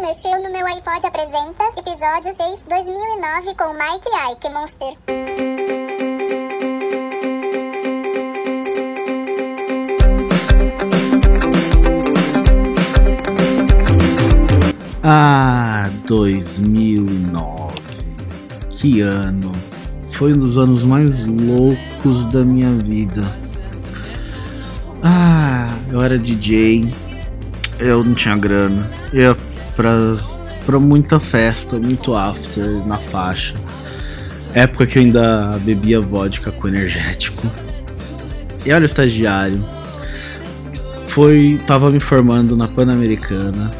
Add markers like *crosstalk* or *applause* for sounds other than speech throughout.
Mexeu no meu iPod apresenta episódio 6 2009 com Mike Ike Monster. Ah, 2009. Que ano. Foi um dos anos mais loucos da minha vida. Ah, eu era DJ. Eu não tinha grana. Pras, pra muita festa, muito after na faixa. Época que eu ainda bebia vodka com energético. E olha o estagiário. Foi. Tava me formando na Pan-Americana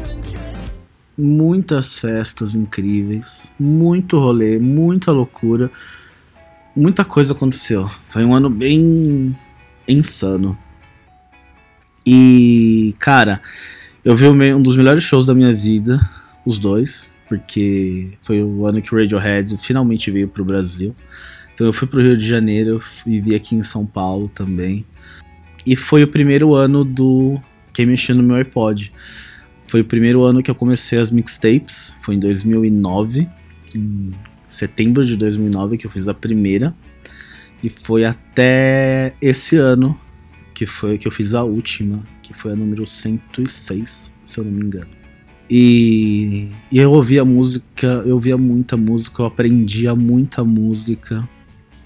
muitas festas incríveis, muito rolê, muita loucura, muita coisa aconteceu. Foi um ano bem insano. E, cara, eu vi um dos melhores shows da minha vida, os dois, porque foi o ano que o Radiohead finalmente veio pro Brasil. Então eu fui pro Rio de Janeiro e vi aqui em São Paulo também. E foi o primeiro ano do Quem Mexeu no Meu iPod. Foi o primeiro ano que eu comecei as mixtapes, foi em 2009, em setembro de 2009 que eu fiz a primeira. E foi até esse ano que foi que eu fiz a última, que foi a número 106, se eu não me engano. E, e eu ouvia música, eu ouvia muita música, eu aprendia muita música,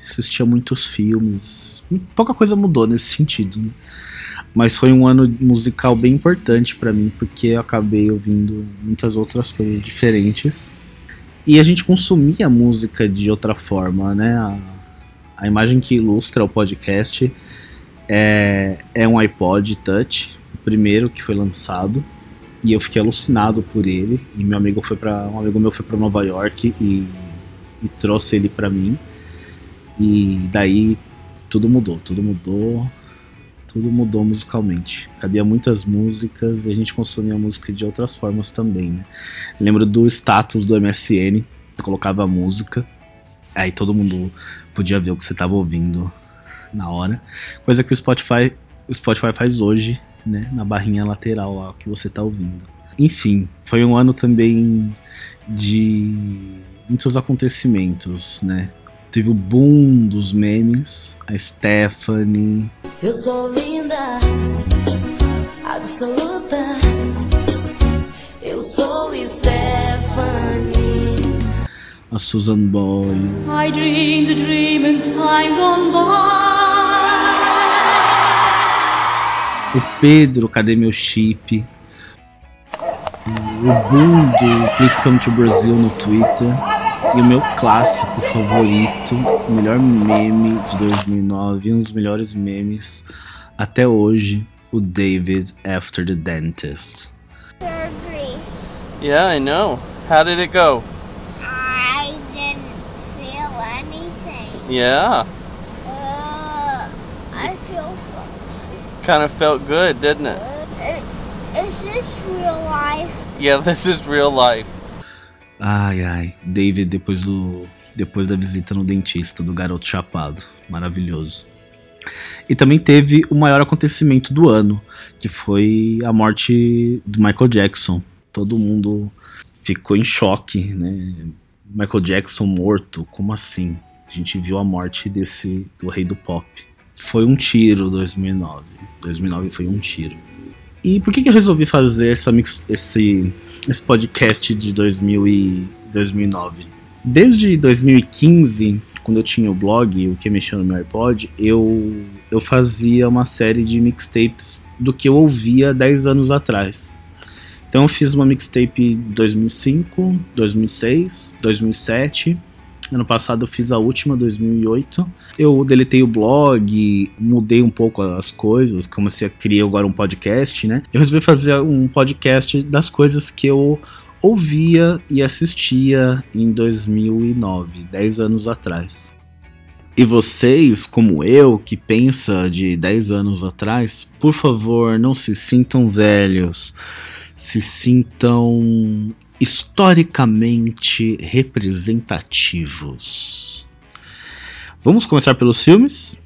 assistia muitos filmes. Pouca coisa mudou nesse sentido, né? Mas foi um ano musical bem importante para mim, porque eu acabei ouvindo muitas outras coisas diferentes. E a gente consumia música de outra forma, né? A, a imagem que ilustra o podcast é, é um iPod Touch, o primeiro que foi lançado. E eu fiquei alucinado por ele. E meu amigo foi para um amigo meu foi para Nova York e, e trouxe ele para mim. E daí tudo mudou, tudo mudou tudo mudou musicalmente. Cabia muitas músicas e a gente consumia música de outras formas também, né? Lembro do status do MSN, colocava música, aí todo mundo podia ver o que você estava ouvindo na hora. Coisa que o Spotify, o Spotify faz hoje, né? Na barrinha lateral lá, o que você está ouvindo. Enfim, foi um ano também de muitos acontecimentos, né? Teve o boom dos memes, a Stephanie. Eu sou linda, absoluta. Eu sou Stephanie. A Susan Boyle. I dreamed a dream in time gone by. O Pedro, cadê meu chip? O boom do Please Come to Brazil no Twitter. E o meu clássico favorito, o melhor meme de 2009, um dos melhores memes até hoje, o David After the Dentist. surgery. Yeah, I know. How did it go? I didn't feel anything. Yeah, Uh, I feel fine. Kind of felt good, didn't it? Is this real life? Yeah, *laughs* this is real life. Ai ai, David depois do depois da visita no dentista do garoto chapado, maravilhoso. E também teve o maior acontecimento do ano, que foi a morte do Michael Jackson. Todo mundo ficou em choque, né? Michael Jackson morto, como assim? A gente viu a morte desse do rei do pop. Foi um tiro 2009. 2009 foi um tiro. E por que, que eu resolvi fazer essa mix, esse, esse podcast de 2000 e 2009? Desde 2015, quando eu tinha o blog, o que mexeu no meu iPod, eu, eu fazia uma série de mixtapes do que eu ouvia 10 anos atrás. Então eu fiz uma mixtape 2005, 2006, 2007. Ano passado eu fiz a última, 2008. Eu deletei o blog, mudei um pouco as coisas, comecei a criar agora um podcast, né? Eu resolvi fazer um podcast das coisas que eu ouvia e assistia em 2009, 10 anos atrás. E vocês, como eu, que pensa de 10 anos atrás, por favor, não se sintam velhos, se sintam historicamente representativos. Vamos começar pelos filmes?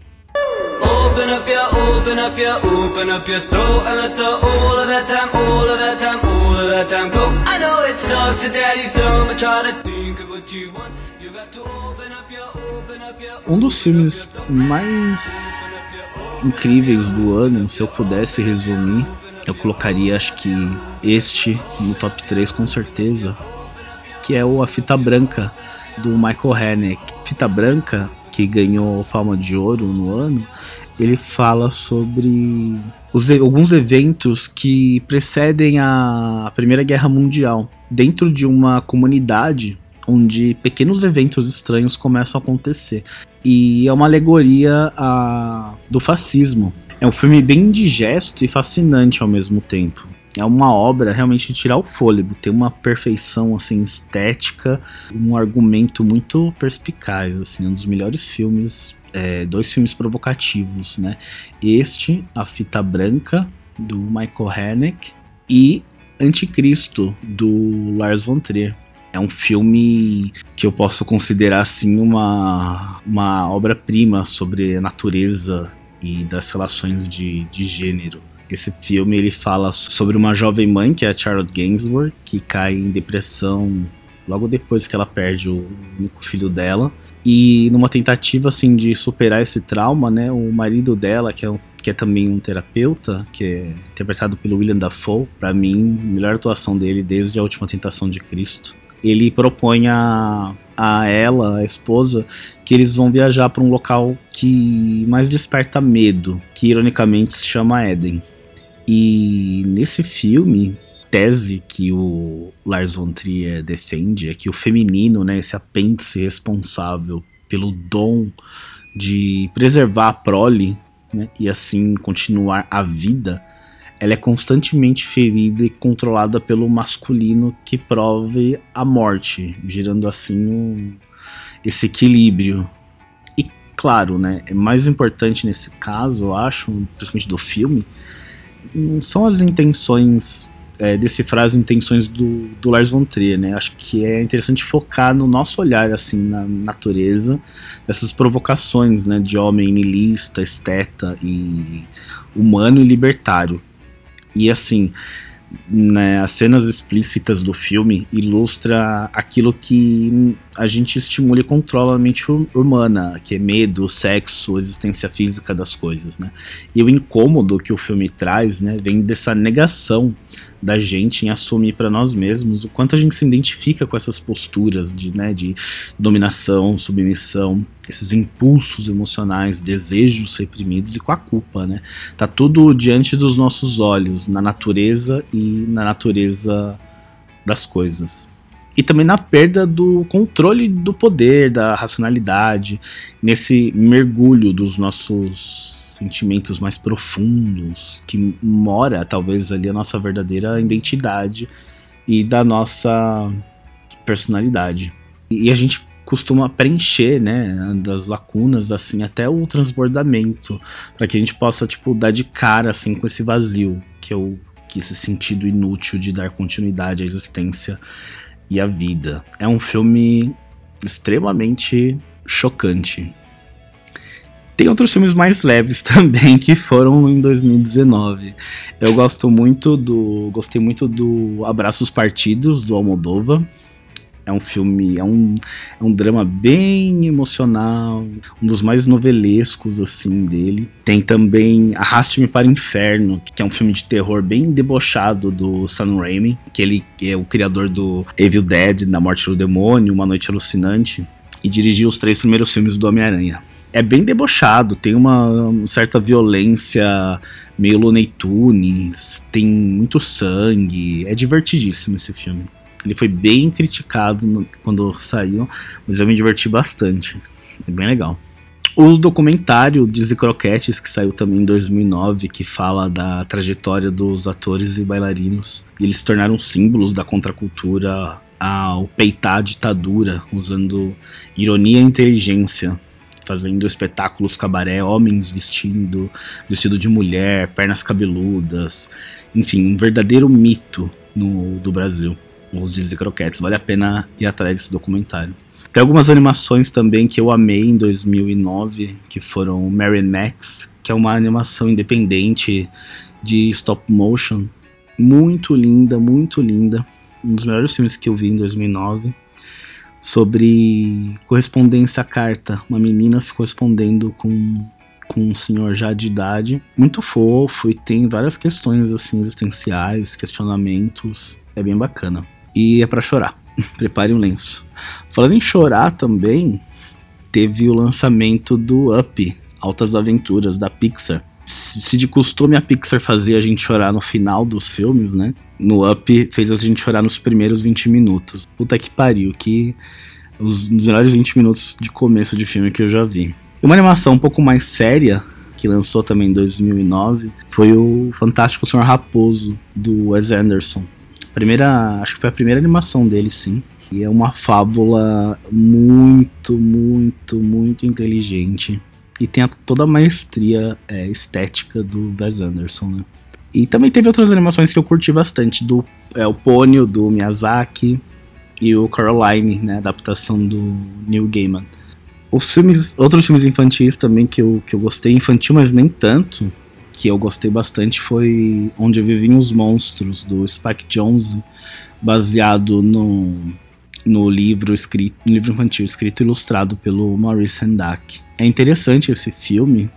Open up your, open up your, open up your throat and let the all of that time, all of that time, all of that time go. I know it sucks that daddy's dumb and trying to think of what you want. You got to open up your, open up your. Um dos filmes mais incríveis do ano, se eu pudesse resumir, eu colocaria acho que este no top 3 com certeza, que é o A Fita Branca do Michael Haneke. Fita Branca, que ganhou Palma de Ouro no ano, ele fala sobre os, alguns eventos que precedem a Primeira Guerra Mundial dentro de uma comunidade onde pequenos eventos estranhos começam a acontecer. E é uma alegoria a, do fascismo. É um filme bem indigesto e fascinante ao mesmo tempo. É uma obra realmente de tirar o fôlego, tem uma perfeição assim estética, um argumento muito perspicaz, assim, um dos melhores filmes, é, dois filmes provocativos, né? Este, A Fita Branca do Michael Haneke e Anticristo do Lars von Trier. É um filme que eu posso considerar assim uma, uma obra-prima sobre a natureza e das relações de, de gênero. Esse filme ele fala sobre uma jovem mãe, que é a Charlotte Gainsbourg, que cai em depressão logo depois que ela perde o único filho dela. E numa tentativa assim de superar esse trauma, né, o marido dela, que é, que é também um terapeuta, que é interpretado pelo William Dafoe, para mim, melhor atuação dele desde a Última Tentação de Cristo. Ele propõe a a ela, a esposa, que eles vão viajar para um local que mais desperta medo, que ironicamente se chama Éden. E nesse filme, tese que o Lars von Trier defende é que o feminino, né, esse apêndice responsável pelo dom de preservar a prole né, e assim continuar a vida, ela é constantemente ferida e controlada pelo masculino que prove a morte, gerando assim um, esse equilíbrio. E claro, né, é mais importante nesse caso, eu acho, principalmente do filme, não são as intenções, é, decifrar as intenções do, do Lars von Trier, né? Acho que é interessante focar no nosso olhar, assim, na natureza, dessas provocações, né? De homem nihilista, esteta e humano e libertário. E assim, né, as cenas explícitas do filme ilustra aquilo que a gente estimula e controla a mente humana, que é medo, sexo, existência física das coisas, né? E o incômodo que o filme traz, né, vem dessa negação da gente em assumir para nós mesmos o quanto a gente se identifica com essas posturas de, né, de dominação, submissão, esses impulsos emocionais, desejos reprimidos e com a culpa, né? Tá tudo diante dos nossos olhos, na natureza e na natureza das coisas. E também na perda do controle do poder, da racionalidade, nesse mergulho dos nossos sentimentos mais profundos, que mora talvez ali a nossa verdadeira identidade e da nossa personalidade. E a gente costuma preencher, né, das lacunas assim até o transbordamento, para que a gente possa tipo dar de cara assim com esse vazio, que é o que esse sentido inútil de dar continuidade à existência e à vida. É um filme extremamente chocante. Tem outros filmes mais leves *laughs* também que foram em 2019. Eu gosto muito do. Gostei muito do Abraços Partidos, do Almodova. É um filme, é um, é um drama bem emocional, um dos mais novelescos, assim, dele. Tem também Arraste-me para o Inferno, que é um filme de terror bem debochado do Sam Raimi, que ele é o criador do Evil Dead, Na Morte do Demônio, Uma Noite Alucinante, e dirigiu os três primeiros filmes do Homem-Aranha é bem debochado, tem uma certa violência meio Looney Tunes, tem muito sangue, é divertidíssimo esse filme. Ele foi bem criticado no, quando saiu, mas eu me diverti bastante. É bem legal. O documentário Dizzy Croquetes, que saiu também em 2009, que fala da trajetória dos atores e bailarinos. Eles se tornaram símbolos da contracultura ao peitar a ditadura, usando ironia e inteligência fazendo espetáculos cabaré, homens vestindo vestido de mulher, pernas cabeludas, enfim, um verdadeiro mito no, do Brasil. Os Disney Croquetes, vale a pena ir atrás desse documentário. Tem algumas animações também que eu amei em 2009, que foram Mary Max, que é uma animação independente de stop motion, muito linda, muito linda um dos melhores filmes que eu vi em 2009 sobre correspondência à carta. Uma menina se correspondendo com, com um senhor já de idade. Muito fofo e tem várias questões assim existenciais, questionamentos. É bem bacana. E é para chorar. *laughs* Prepare um lenço. Falando em chorar também, teve o lançamento do Up, Altas Aventuras da Pixar. Se de costume a Pixar fazia a gente chorar no final dos filmes, né? No Up fez a gente chorar nos primeiros 20 minutos. Puta que pariu, que os melhores 20 minutos de começo de filme que eu já vi. Uma animação um pouco mais séria, que lançou também em 2009, foi o Fantástico Senhor Raposo, do Wes Anderson. Primeira, acho que foi a primeira animação dele, sim. E é uma fábula muito, muito, muito inteligente. E tem a, toda a maestria é, estética do Wes Anderson, né? E também teve outras animações que eu curti bastante, do é, o Pônio, do Miyazaki, e o Coraline, né, adaptação do Neil Gaiman. Os filmes, outros filmes infantis também que eu, que eu gostei, infantil, mas nem tanto, que eu gostei bastante foi Onde Viviam os Monstros, do Spike Jonze, baseado no, no livro escrito, no livro infantil escrito e ilustrado pelo Maurice Sendak. É interessante esse filme,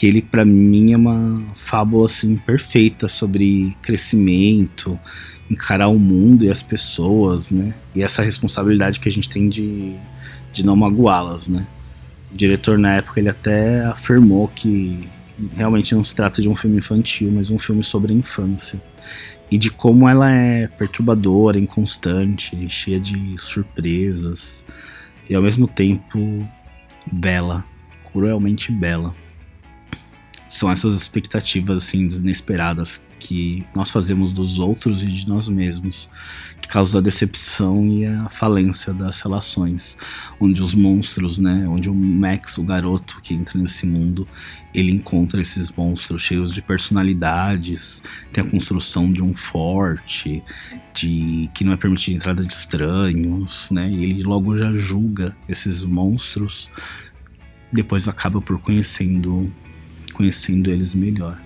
que ele para mim é uma fábula assim perfeita sobre crescimento, encarar o mundo e as pessoas, né? E essa responsabilidade que a gente tem de, de não magoá-las, né? O diretor na época ele até afirmou que realmente não se trata de um filme infantil, mas um filme sobre a infância e de como ela é perturbadora, inconstante, cheia de surpresas e ao mesmo tempo bela, cruelmente bela. São essas expectativas assim inesperadas que nós fazemos dos outros e de nós mesmos, que causa a decepção e a falência das relações, onde os monstros, né, onde o Max, o garoto que entra nesse mundo, ele encontra esses monstros cheios de personalidades, tem a construção de um forte, de que não é permitida entrada de estranhos, né, e ele logo já julga esses monstros, depois acaba por conhecendo conhecendo eles melhor.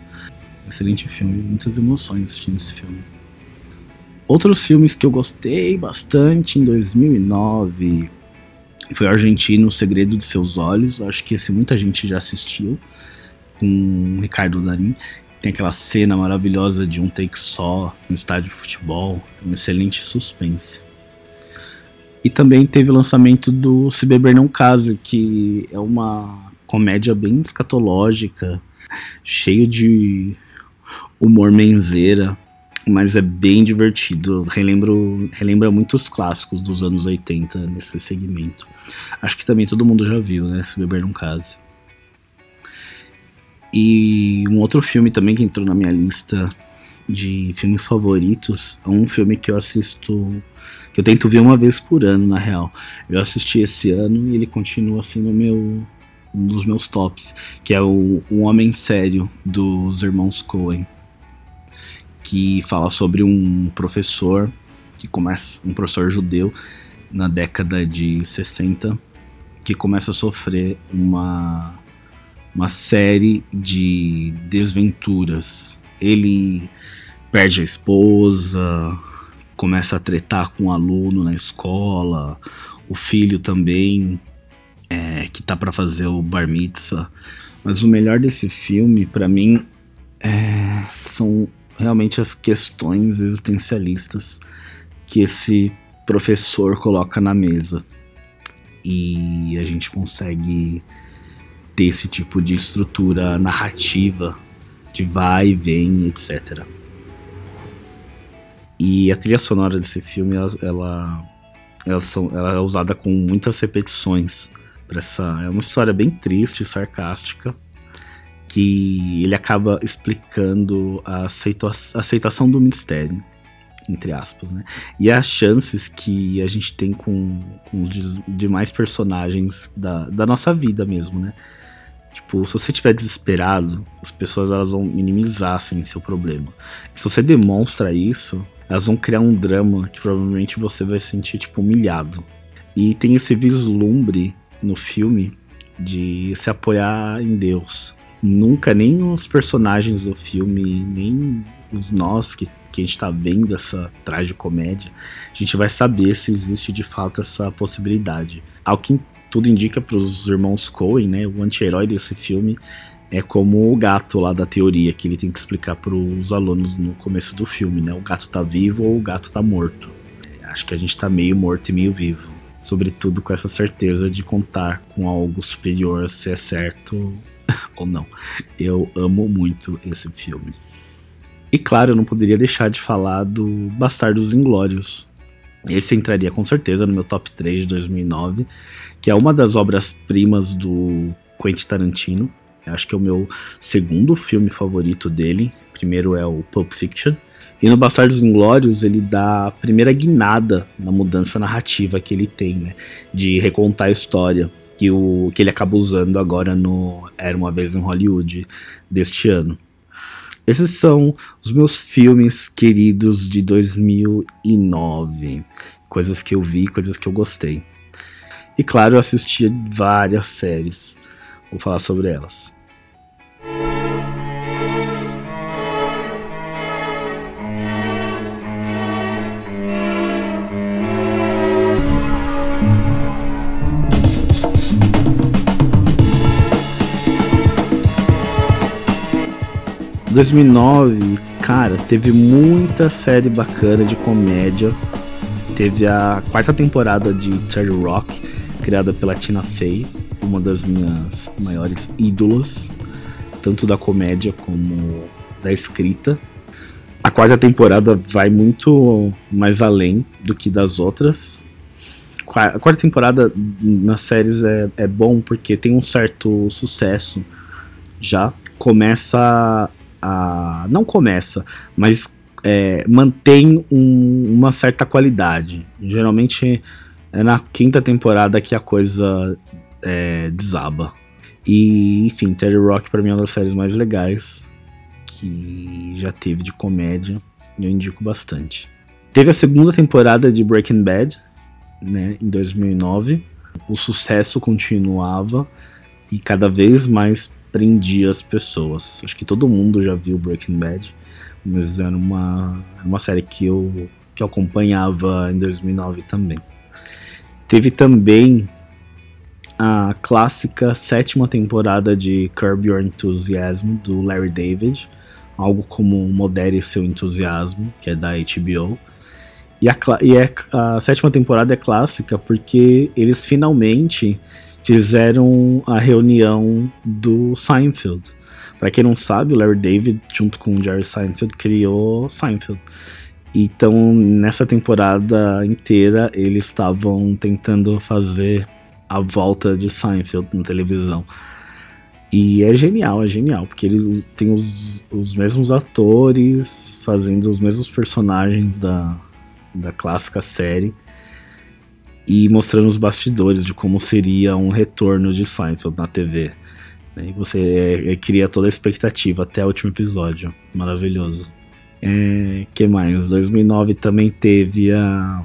Excelente filme, muitas emoções assistindo esse filme. Outros filmes que eu gostei bastante em 2009 foi argentino O Segredo de Seus Olhos. Acho que esse muita gente já assistiu com Ricardo Darim. Tem aquela cena maravilhosa de um take só no estádio de futebol, um excelente suspense. E também teve o lançamento do Se Beber Não Case, que é uma comédia bem escatológica, cheio de humor menzeira, mas é bem divertido. Relembro, relembra muitos clássicos dos anos 80 nesse segmento. Acho que também todo mundo já viu, né? Se Beber Não Case. E um outro filme também que entrou na minha lista de filmes favoritos é um filme que eu assisto, que eu tento ver uma vez por ano, na real. Eu assisti esse ano e ele continua assim no meu um dos meus tops, que é o Um Homem Sério dos Irmãos Coen que fala sobre um professor que começa um professor judeu na década de 60 que começa a sofrer uma uma série de desventuras. Ele perde a esposa, começa a tretar com um aluno na escola, o filho também é, que tá para fazer o bar mitzvah. Mas o melhor desse filme, para mim, é, são realmente as questões existencialistas que esse professor coloca na mesa. E a gente consegue ter esse tipo de estrutura narrativa de vai e vem, etc. E a trilha sonora desse filme, ela, ela, ela, são, ela é usada com muitas repetições. Essa, é uma história bem triste sarcástica que ele acaba explicando a, aceita aceitação do mistério, entre aspas, né? E as chances que a gente tem com, com os demais personagens da, da nossa vida mesmo, né? Tipo, se você estiver desesperado, as pessoas elas vão minimizar assim, seu problema. E se você demonstra isso, elas vão criar um drama que provavelmente você vai sentir tipo humilhado. E tem esse vislumbre no filme de se apoiar em Deus nunca nem os personagens do filme, nem os nós que, que a gente tá vendo essa tragicomédia, a gente vai saber se existe de fato essa possibilidade. Ao que tudo indica para os irmãos Coen, né, o anti-herói desse filme é como o gato lá da teoria, que ele tem que explicar para os alunos no começo do filme, né? O gato tá vivo ou o gato tá morto. Acho que a gente tá meio morto e meio vivo. Sobretudo com essa certeza de contar com algo superior se é certo *laughs* ou não. Eu amo muito esse filme. E claro, eu não poderia deixar de falar do Bastardos Inglórios. Esse entraria com certeza no meu top 3 de 2009, que é uma das obras-primas do Quentin Tarantino. Acho que é o meu segundo filme favorito dele. Primeiro é o Pulp Fiction. E no Bastardos Inglórios ele dá a primeira guinada na mudança narrativa que ele tem, né? De recontar a história que, o, que ele acaba usando agora no Era Uma Vez em Hollywood deste ano. Esses são os meus filmes queridos de 2009. Coisas que eu vi, coisas que eu gostei. E claro, eu assisti várias séries. Vou falar sobre elas. 2009, cara, teve muita série bacana de comédia. Teve a quarta temporada de Terry Rock, criada pela Tina Fey, uma das minhas maiores ídolas, tanto da comédia como da escrita. A quarta temporada vai muito mais além do que das outras. A quarta temporada nas séries é, é bom porque tem um certo sucesso já. Começa a não começa, mas é, mantém um, uma certa qualidade. Geralmente é na quinta temporada que a coisa é, desaba. E, enfim, Terry Rock para mim é uma das séries mais legais que já teve de comédia. Eu indico bastante. Teve a segunda temporada de Breaking Bad, né, em 2009. O sucesso continuava e cada vez mais prendia as pessoas. Acho que todo mundo já viu Breaking Bad, mas era uma, uma série que eu, que eu acompanhava em 2009 também. Teve também a clássica sétima temporada de Curb Your Enthusiasm do Larry David, algo como Modere Seu Entusiasmo, que é da HBO. E, a, e é, a sétima temporada é clássica porque eles finalmente fizeram a reunião do Seinfeld. Para quem não sabe, o Larry David, junto com o Jerry Seinfeld, criou Seinfeld. Então, nessa temporada inteira, eles estavam tentando fazer a volta de Seinfeld na televisão. E é genial, é genial, porque eles têm os, os mesmos atores fazendo os mesmos personagens da, da clássica série e mostrando os bastidores de como seria um retorno de Seinfeld na TV. E você é, é, cria toda a expectativa até o último episódio. Maravilhoso. É, que mais? 2009 também teve a,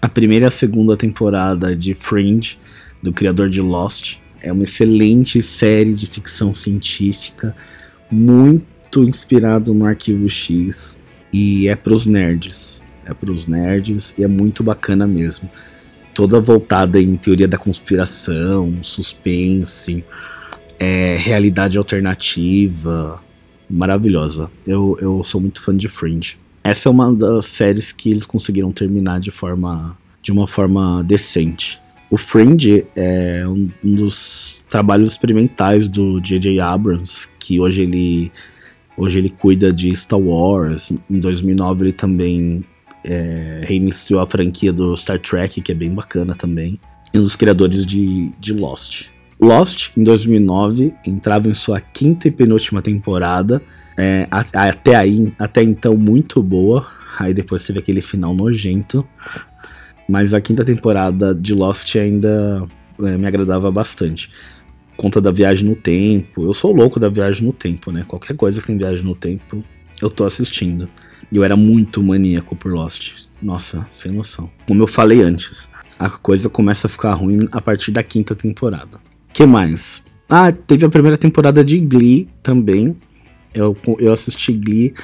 a primeira e a segunda temporada de Fringe, do criador de Lost. É uma excelente série de ficção científica, muito inspirado no Arquivo X. E é pros nerds. É pros nerds e é muito bacana mesmo toda voltada em teoria da conspiração, suspense, é, realidade alternativa, maravilhosa. Eu, eu sou muito fã de Fringe. Essa é uma das séries que eles conseguiram terminar de forma de uma forma decente. O Fringe é um, dos trabalhos experimentais do J.J. Abrams, que hoje ele hoje ele cuida de Star Wars. Em 2009 ele também é, reiniciou a franquia do Star Trek, que é bem bacana também, e um dos criadores de, de Lost. Lost, em 2009, entrava em sua quinta e penúltima temporada, é, até aí, até então muito boa, aí depois teve aquele final nojento, mas a quinta temporada de Lost ainda é, me agradava bastante. Conta da viagem no tempo, eu sou louco da viagem no tempo, né? Qualquer coisa que tem viagem no tempo, eu tô assistindo. E eu era muito maníaco por Lost. Nossa, sem noção. Como eu falei antes, a coisa começa a ficar ruim a partir da quinta temporada. que mais? Ah, teve a primeira temporada de Glee também. Eu, eu assisti Glee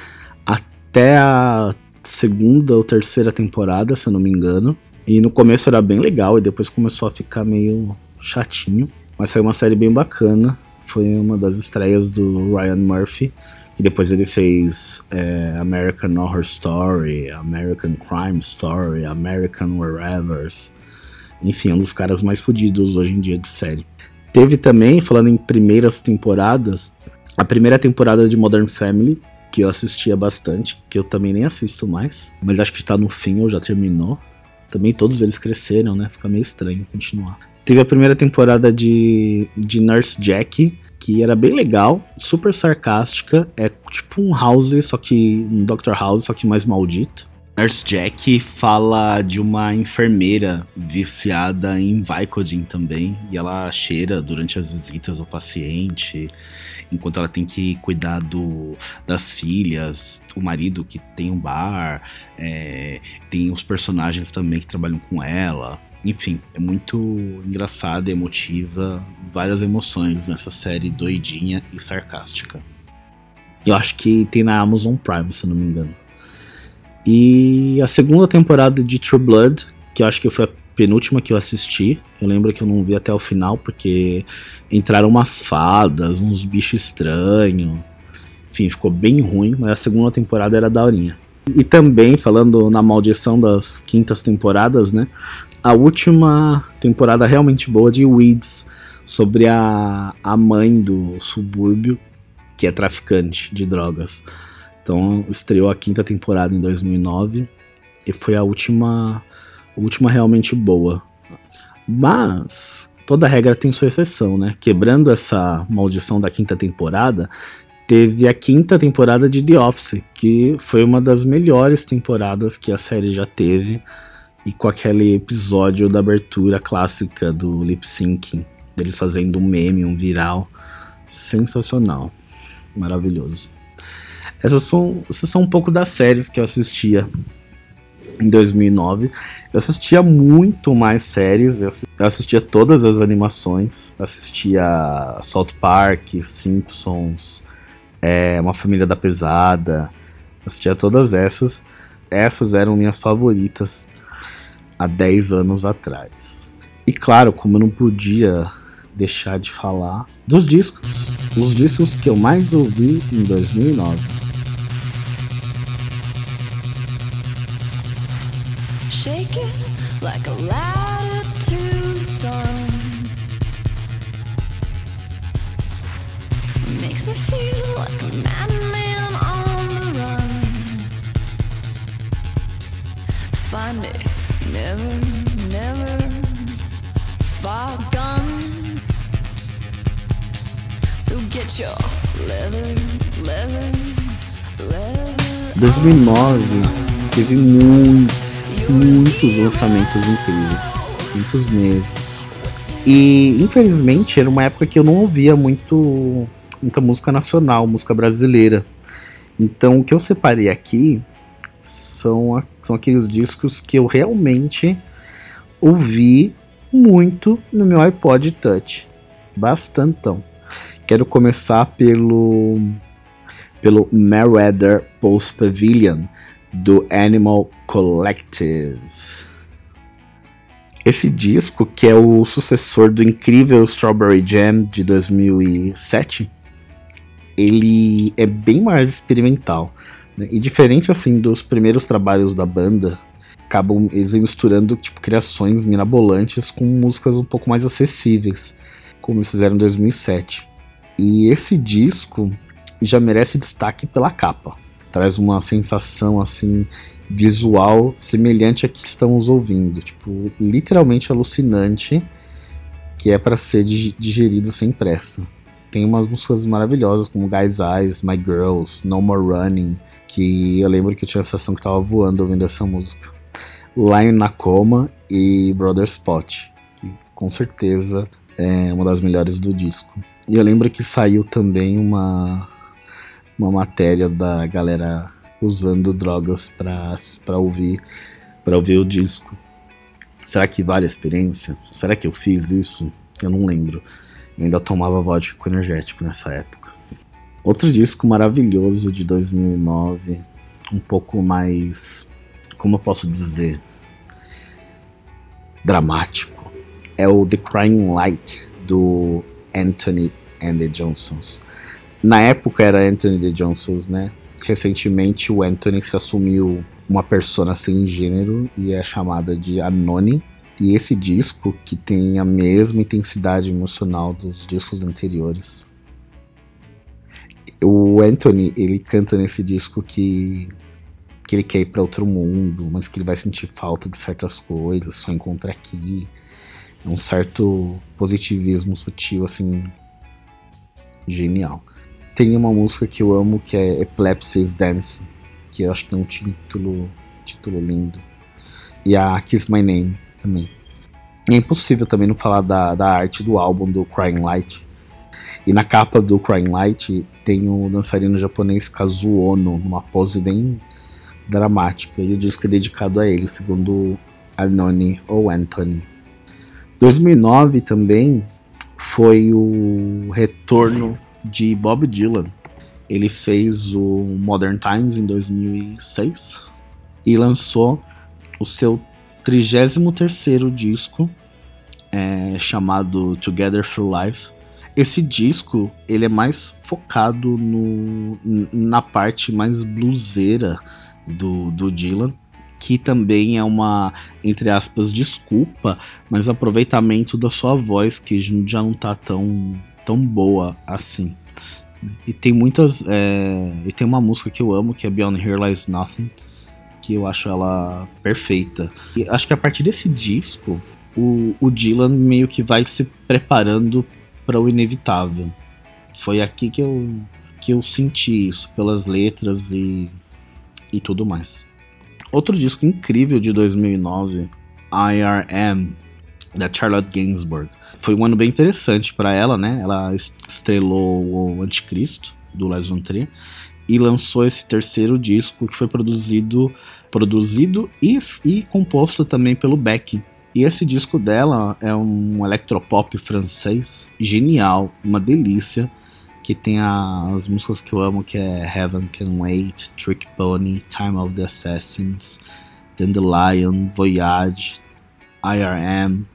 até a segunda ou terceira temporada, se eu não me engano. E no começo era bem legal e depois começou a ficar meio chatinho. Mas foi uma série bem bacana. Foi uma das estreias do Ryan Murphy. E depois ele fez é, American Horror Story, American Crime Story, American Wherevers. Enfim, um dos caras mais fodidos hoje em dia de série. Teve também, falando em primeiras temporadas, a primeira temporada de Modern Family, que eu assistia bastante, que eu também nem assisto mais, mas acho que tá no fim ou já terminou. Também todos eles cresceram, né? Fica meio estranho continuar. Teve a primeira temporada de, de Nurse Jack, que era bem legal, super sarcástica. É tipo um House, só que. um Dr. House, só que mais maldito. Nurse Jack fala de uma enfermeira viciada em Vicodin também, e ela cheira durante as visitas ao paciente, enquanto ela tem que cuidar do, das filhas, o marido que tem um bar, é, tem os personagens também que trabalham com ela. Enfim, é muito engraçada, emotiva, várias emoções nessa série doidinha e sarcástica. Eu acho que tem na Amazon Prime, se não me engano. E a segunda temporada de True Blood, que eu acho que foi a penúltima que eu assisti. Eu lembro que eu não vi até o final porque entraram umas fadas, uns bichos estranhos. Enfim, ficou bem ruim, mas a segunda temporada era daorinha. E também, falando na maldição das quintas temporadas, né? A última temporada realmente boa de Weeds, sobre a, a mãe do subúrbio, que é traficante de drogas. Então, estreou a quinta temporada em 2009 e foi a última, a última realmente boa. Mas toda regra tem sua exceção, né? Quebrando essa maldição da quinta temporada, teve a quinta temporada de The Office, que foi uma das melhores temporadas que a série já teve, e com aquele episódio da abertura clássica do lip syncing, deles fazendo um meme, um viral, sensacional, maravilhoso. Essas são, essas são um pouco das séries que eu assistia em 2009. Eu assistia muito mais séries, eu assistia todas as animações, assistia South Park, Simpsons, é, Uma Família da Pesada, assistia todas essas. Essas eram minhas favoritas há 10 anos atrás. E claro, como eu não podia deixar de falar dos discos, os discos que eu mais ouvi em 2009. Shake it like a the sun. Makes me feel like a madman on the run. Find me, never, never far gone. So get your leather, leather, leather. 2009 teve muito, muitos lançamentos incríveis, muitos mesmo. E infelizmente era uma época que eu não ouvia muito muita música nacional, música brasileira. Então o que eu separei aqui são, a- são aqueles discos que eu realmente ouvi muito no meu iPod Touch. Bastantão. Quero começar pelo pelo Merweather Post Pavilion do Animal Collective. Esse disco, que é o sucessor do incrível Strawberry Jam de 2007, ele é bem mais experimental. Né? E diferente assim dos primeiros trabalhos da banda, acabam eles misturando tipo criações mirabolantes com músicas um pouco mais acessíveis, como eles fizeram em 2007. E esse disco já merece destaque pela capa. Traz uma sensação assim visual semelhante a que estamos ouvindo, tipo, literalmente alucinante, que é para ser dig- digerido sem pressa. Tem umas músicas maravilhosas como Guys Eyes, My Girls, No More Running, que eu lembro que eu tinha a sensação que tava voando ouvindo essa música. Lion na Coma e Brother Spot, que com certeza é uma das melhores do disco. E eu lembro que saiu também uma, uma matéria da galera usando drogas para ouvir para ouvir o disco. Será que vale a experiência? Será que eu fiz isso? Eu não lembro. Ainda tomava vodka com energético nessa época. Outro disco maravilhoso de 2009 um pouco mais, como eu posso dizer, dramático. É o The Crying Light do Anthony and the Johnsons. Na época era Anthony the Johnsons, né? Recentemente o Anthony se assumiu uma persona sem gênero e é chamada de Anoni. E esse disco, que tem a mesma intensidade emocional dos discos anteriores. O Anthony, ele canta nesse disco que, que ele quer ir para outro mundo, mas que ele vai sentir falta de certas coisas, só encontra aqui. É um certo positivismo sutil, assim, genial. Tem uma música que eu amo que é Epilepsy's Dance, que eu acho que tem um título, título lindo. E a Kiss My Name também. é impossível também não falar da, da arte do álbum do Crying Light. E na capa do Crying Light tem o dançarino japonês Kazuo Ono, numa pose bem dramática. E o disco é dedicado a ele, segundo Arnone ou Anthony. 2009 também foi o retorno de Bob Dylan. Ele fez o Modern Times em 2006 e lançou o seu 33º disco, é, chamado Together Through Life. Esse disco ele é mais focado no, na parte mais bluseira do, do Dylan, que também é uma, entre aspas, desculpa, mas aproveitamento da sua voz, que já não tá tão tão boa assim. E tem muitas. É, e tem uma música que eu amo, que é Beyond Here Lies Nothing, que eu acho ela perfeita. E acho que a partir desse disco, o, o Dylan meio que vai se preparando para o inevitável. Foi aqui que eu, que eu senti isso, pelas letras e, e tudo mais. Outro disco incrível de 2009, IRM, da Charlotte Gainsbourg. Foi um ano bem interessante para ela, né? Ela estrelou o Anticristo, do Les Von Trier, e lançou esse terceiro disco que foi produzido, produzido e, e composto também pelo Beck. E esse disco dela é um electropop francês genial, uma delícia, que tem as músicas que eu amo, que é Heaven Can Wait, Trick Pony, Time of the Assassins, Dandelion, Voyage, IRM,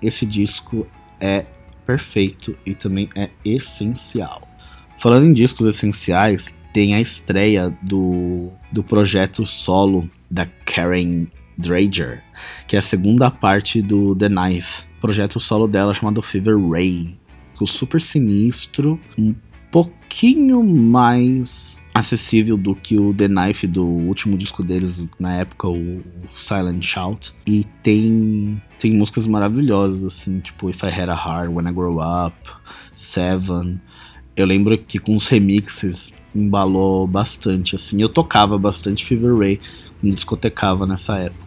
esse disco é perfeito e também é essencial. Falando em discos essenciais, tem a estreia do, do projeto solo da Karen Drager, que é a segunda parte do The Knife, projeto solo dela chamado Fever Ray. Super sinistro, um pouquinho mais acessível do que o The Knife do último disco deles na época, o Silent Shout. E tem tem músicas maravilhosas assim, tipo If I Had a Heart, When I Grow Up, Seven. Eu lembro que com os remixes embalou bastante assim. Eu tocava bastante Fever Ray quando discotecava nessa época.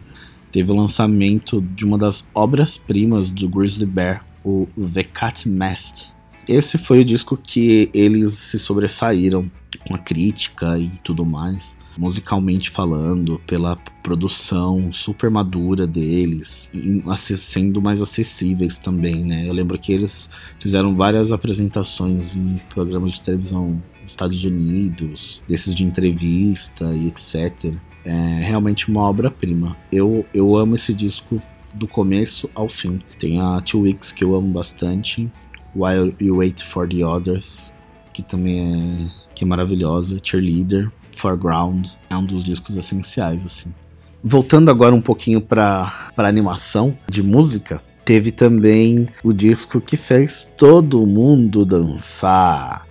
Teve o lançamento de uma das obras-primas do Grizzly Bear, o The Cat Mast, esse foi o disco que eles se sobressaíram com a crítica e tudo mais, musicalmente falando, pela produção super madura deles, sendo mais acessíveis também, né? Eu lembro que eles fizeram várias apresentações em programas de televisão Estados Unidos, desses de entrevista e etc. É realmente uma obra-prima. Eu, eu amo esse disco do começo ao fim. Tem a Two Weeks que eu amo bastante, While You Wait for the Others, que também é, que é maravilhosa, Cheerleader, Foreground, é um dos discos essenciais, assim. Voltando agora um pouquinho para animação de música, teve também o disco que fez todo mundo dançar,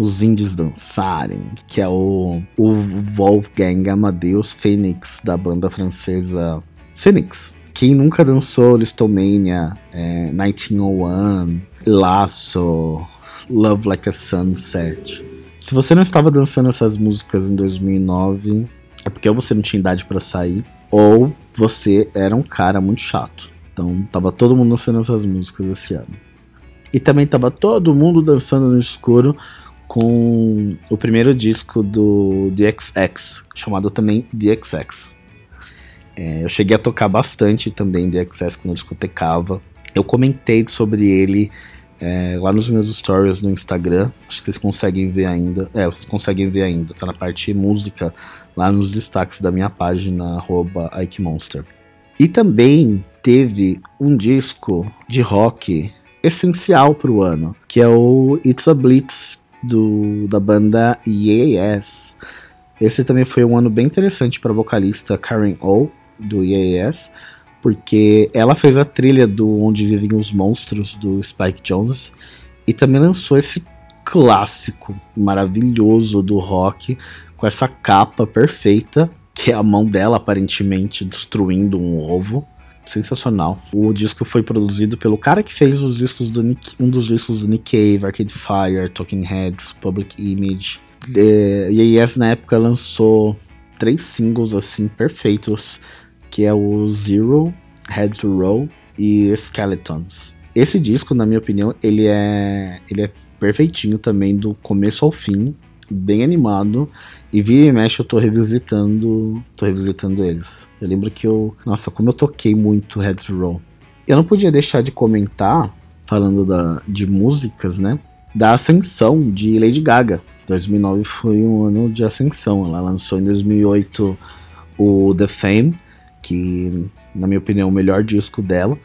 os índios dançarem, que é o, o Wolfgang Amadeus Phoenix, da banda francesa Phoenix. Quem nunca dançou Listomania, é, 1901, Laço, Love Like a Sunset. Se você não estava dançando essas músicas em 2009, é porque você não tinha idade para sair, ou você era um cara muito chato. Então tava todo mundo dançando essas músicas esse ano. E também tava todo mundo dançando no escuro com o primeiro disco do DXX, chamado também DXX. É, eu cheguei a tocar bastante também DXX quando eu discotecava. Eu comentei sobre ele É, lá nos meus stories no Instagram, acho que vocês conseguem ver ainda. É, vocês conseguem ver ainda, tá na parte música, lá nos destaques da minha página, arroba IkeMonster. E também teve um disco de rock essencial pro ano, que é o It's a Blitz, do, da banda Yes. Esse também foi um ano bem interessante para a vocalista Karen O, do Yes porque ela fez a trilha do Onde Vivem os Monstros do Spike Jones e também lançou esse clássico maravilhoso do rock com essa capa perfeita, que é a mão dela aparentemente destruindo um ovo. Sensacional. O disco foi produzido pelo cara que fez os discos do Nick, um dos discos do Nick Cave, Arcade Fire, Talking Heads, Public Image. É, e a Yes na época lançou três singles assim perfeitos que é o Zero, Head to Roll e Skeletons. Esse disco, na minha opinião, ele é, ele é perfeitinho também do começo ao fim, bem animado. E vira e mexe eu tô revisitando, tô revisitando eles. Eu lembro que eu, nossa, como eu toquei muito Head to Roll. Eu não podia deixar de comentar, falando da, de músicas, né? Da ascensão de Lady Gaga. 2009 foi um ano de ascensão. Ela lançou em 2008 o The Fame, que, na minha opinião, é o melhor disco dela.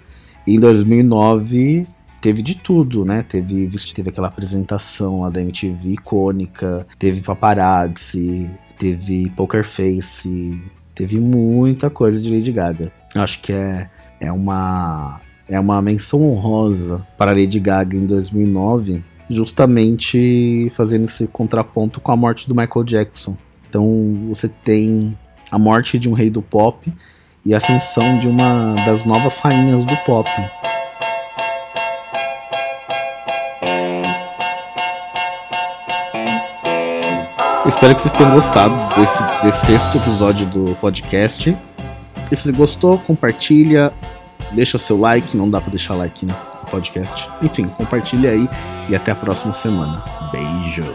E em 2009 teve de tudo, né? Teve, teve aquela apresentação lá da MTV icônica, teve paparazzi, teve Poker Face, teve muita coisa de Lady Gaga. Eu acho que é, é uma é uma menção honrosa para Lady Gaga em 2009, justamente fazendo esse contraponto com a morte do Michael Jackson. Então você tem a morte de um rei do pop e a ascensão de uma das novas rainhas do pop. Espero que vocês tenham gostado desse, desse sexto episódio do podcast. E se gostou, compartilha, deixa seu like, não dá para deixar like no podcast. Enfim, compartilha aí e até a próxima semana. Beijo!